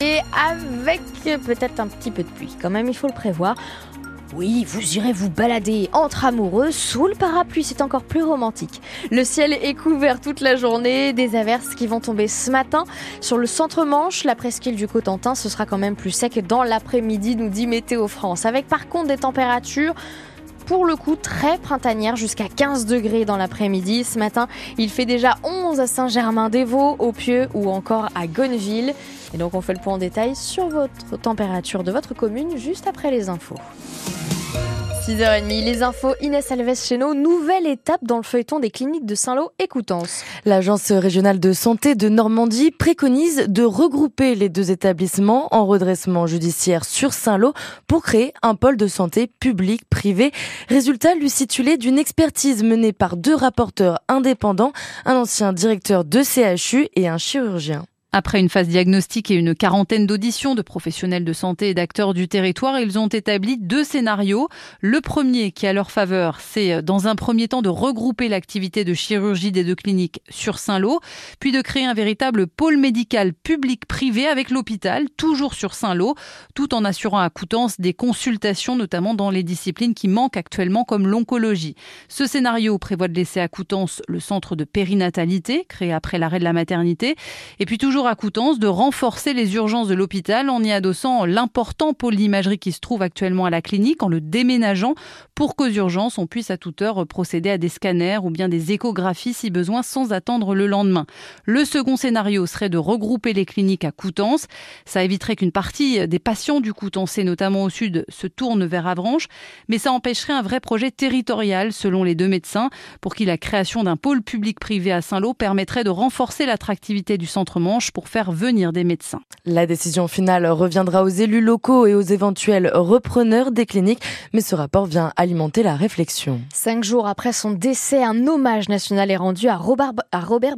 Et avec peut-être un petit peu de pluie, quand même, il faut le prévoir. Oui, vous irez vous balader entre amoureux sous le parapluie, c'est encore plus romantique. Le ciel est couvert toute la journée, des averses qui vont tomber ce matin. Sur le centre-manche, la presqu'île du Cotentin, ce sera quand même plus sec dans l'après-midi, nous dit Météo France. Avec par contre des températures pour le coup très printanière jusqu'à 15 degrés dans l'après-midi. Ce matin, il fait déjà 11 à Saint-Germain-des-Vaux, au Pieux ou encore à Gonneville. Et donc on fait le point en détail sur votre température de votre commune juste après les infos. 6h30, les infos, Inès Alves chez nous. Nouvelle étape dans le feuilleton des cliniques de Saint-Lô et Coutances. L'Agence régionale de santé de Normandie préconise de regrouper les deux établissements en redressement judiciaire sur Saint-Lô pour créer un pôle de santé public-privé. Résultat, lui situé d'une expertise menée par deux rapporteurs indépendants, un ancien directeur de CHU et un chirurgien. Après une phase diagnostique et une quarantaine d'auditions de professionnels de santé et d'acteurs du territoire, ils ont établi deux scénarios. Le premier, qui a leur faveur, c'est euh, dans un premier temps de regrouper l'activité de chirurgie des deux cliniques sur Saint-Lô, puis de créer un véritable pôle médical public-privé avec l'hôpital, toujours sur Saint-Lô, tout en assurant à Coutances des consultations, notamment dans les disciplines qui manquent actuellement, comme l'oncologie. Ce scénario prévoit de laisser à Coutances le centre de périnatalité, créé après l'arrêt de la maternité, et puis toujours à Coutances de renforcer les urgences de l'hôpital en y adossant l'important pôle d'imagerie qui se trouve actuellement à la clinique, en le déménageant pour qu'aux urgences, on puisse à toute heure procéder à des scanners ou bien des échographies si besoin sans attendre le lendemain. Le second scénario serait de regrouper les cliniques à Coutances. Ça éviterait qu'une partie des patients du Coutancé, notamment au sud, se tournent vers Avranches, mais ça empêcherait un vrai projet territorial, selon les deux médecins, pour qui la création d'un pôle public-privé à Saint-Lô permettrait de renforcer l'attractivité du pour faire venir des médecins. La décision finale reviendra aux élus locaux et aux éventuels repreneurs des cliniques, mais ce rapport vient alimenter la réflexion. Cinq jours après son décès, un hommage national est rendu à Robert, à Robert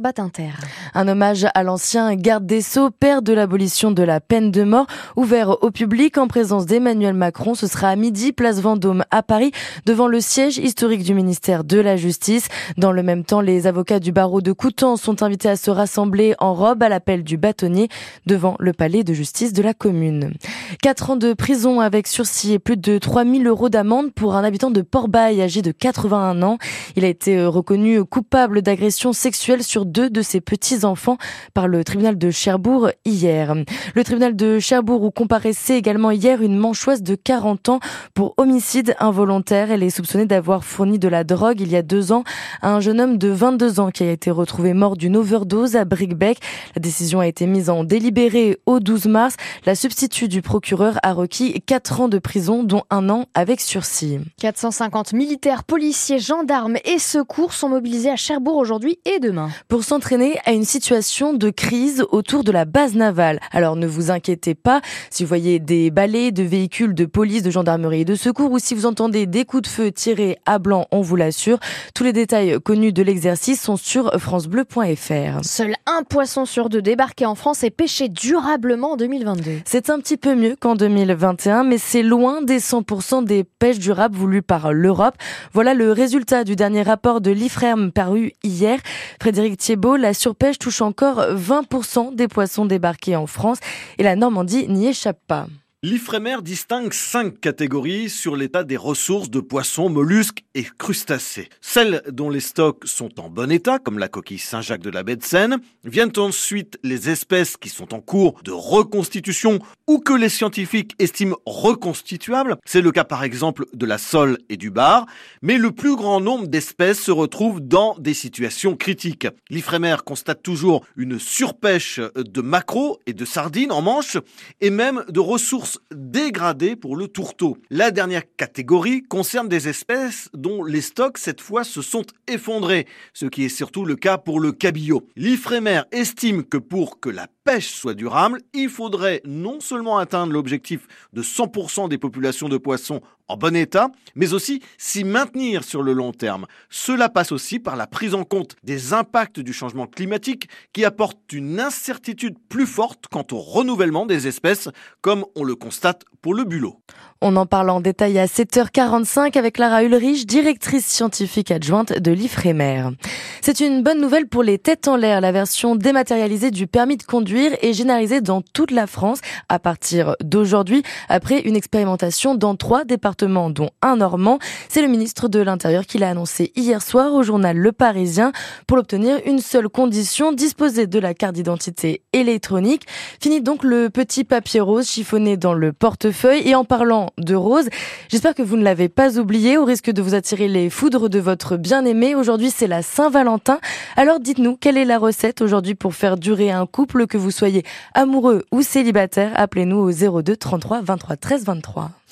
Un hommage à l'ancien garde des Sceaux, père de l'abolition de la peine de mort, ouvert au public en présence d'Emmanuel Macron. Ce sera à midi, place Vendôme à Paris, devant le siège historique du ministère de la Justice. Dans le même temps, les avocats du barreau de Coutances sont invités à se rassembler en robe à l'appel du bâtonnier devant le palais de justice de la commune. Quatre ans de prison avec sursis et plus de 3000 euros d'amende pour un habitant de Port-Bail âgé de 81 ans. Il a été euh, reconnu coupable d'agression sexuelle sur deux de ses petits-enfants par le tribunal de Cherbourg hier. Le tribunal de Cherbourg où comparaissait également hier une manchoise de 40 ans pour homicide involontaire. Elle est soupçonnée d'avoir fourni de la drogue il y a deux ans à un jeune homme de 22 ans qui a été retrouvé mort d'une overdose à Brickbeck. La décision a été mise en délibéré au 12 mars. La substitut du procureur a requis 4 ans de prison, dont un an avec sursis. 450 militaires, policiers, gendarmes et secours sont mobilisés à Cherbourg aujourd'hui et demain. Pour s'entraîner à une situation de crise autour de la base navale. Alors ne vous inquiétez pas, si vous voyez des balais de véhicules de police, de gendarmerie et de secours ou si vous entendez des coups de feu tirés à blanc, on vous l'assure. Tous les détails connus de l'exercice sont sur francebleu.fr. Seul un poisson sur deux débat en France et pêcher durablement en 2022. C'est un petit peu mieux qu'en 2021, mais c'est loin des 100% des pêches durables voulues par l'Europe. Voilà le résultat du dernier rapport de l'IFREM paru hier. Frédéric Thiebaud, la surpêche touche encore 20% des poissons débarqués en France et la Normandie n'y échappe pas. L'Ifremer distingue cinq catégories sur l'état des ressources de poissons, mollusques et crustacés. Celles dont les stocks sont en bon état, comme la coquille Saint-Jacques de la baie de Seine, viennent ensuite les espèces qui sont en cours de reconstitution ou que les scientifiques estiment reconstituables. C'est le cas par exemple de la sole et du bar, mais le plus grand nombre d'espèces se retrouvent dans des situations critiques. L'Ifremer constate toujours une surpêche de maquereaux et de sardines en manche et même de ressources dégradée pour le tourteau. La dernière catégorie concerne des espèces dont les stocks cette fois se sont effondrés, ce qui est surtout le cas pour le cabillaud. L'Ifremer estime que pour que la pêche soit durable, il faudrait non seulement atteindre l'objectif de 100% des populations de poissons en bon état, mais aussi s'y maintenir sur le long terme. Cela passe aussi par la prise en compte des impacts du changement climatique qui apportent une incertitude plus forte quant au renouvellement des espèces, comme on le constate pour le bulot. On en parle en détail à 7h45 avec Lara Ulrich, directrice scientifique adjointe de l'IFREMER. C'est une bonne nouvelle pour les têtes en l'air. La version dématérialisée du permis de conduire et généraliser dans toute la France à partir d'aujourd'hui, après une expérimentation dans trois départements, dont un normand. C'est le ministre de l'Intérieur qui l'a annoncé hier soir au journal Le Parisien. Pour l'obtenir, une seule condition, disposer de la carte d'identité électronique. Fini donc le petit papier rose chiffonné dans le portefeuille. Et en parlant de rose, j'espère que vous ne l'avez pas oublié au risque de vous attirer les foudres de votre bien-aimé. Aujourd'hui, c'est la Saint-Valentin. Alors dites-nous, quelle est la recette aujourd'hui pour faire durer un couple, que vous soyez amoureux ou célibataire Appelez-nous au 02 33 23 13 23.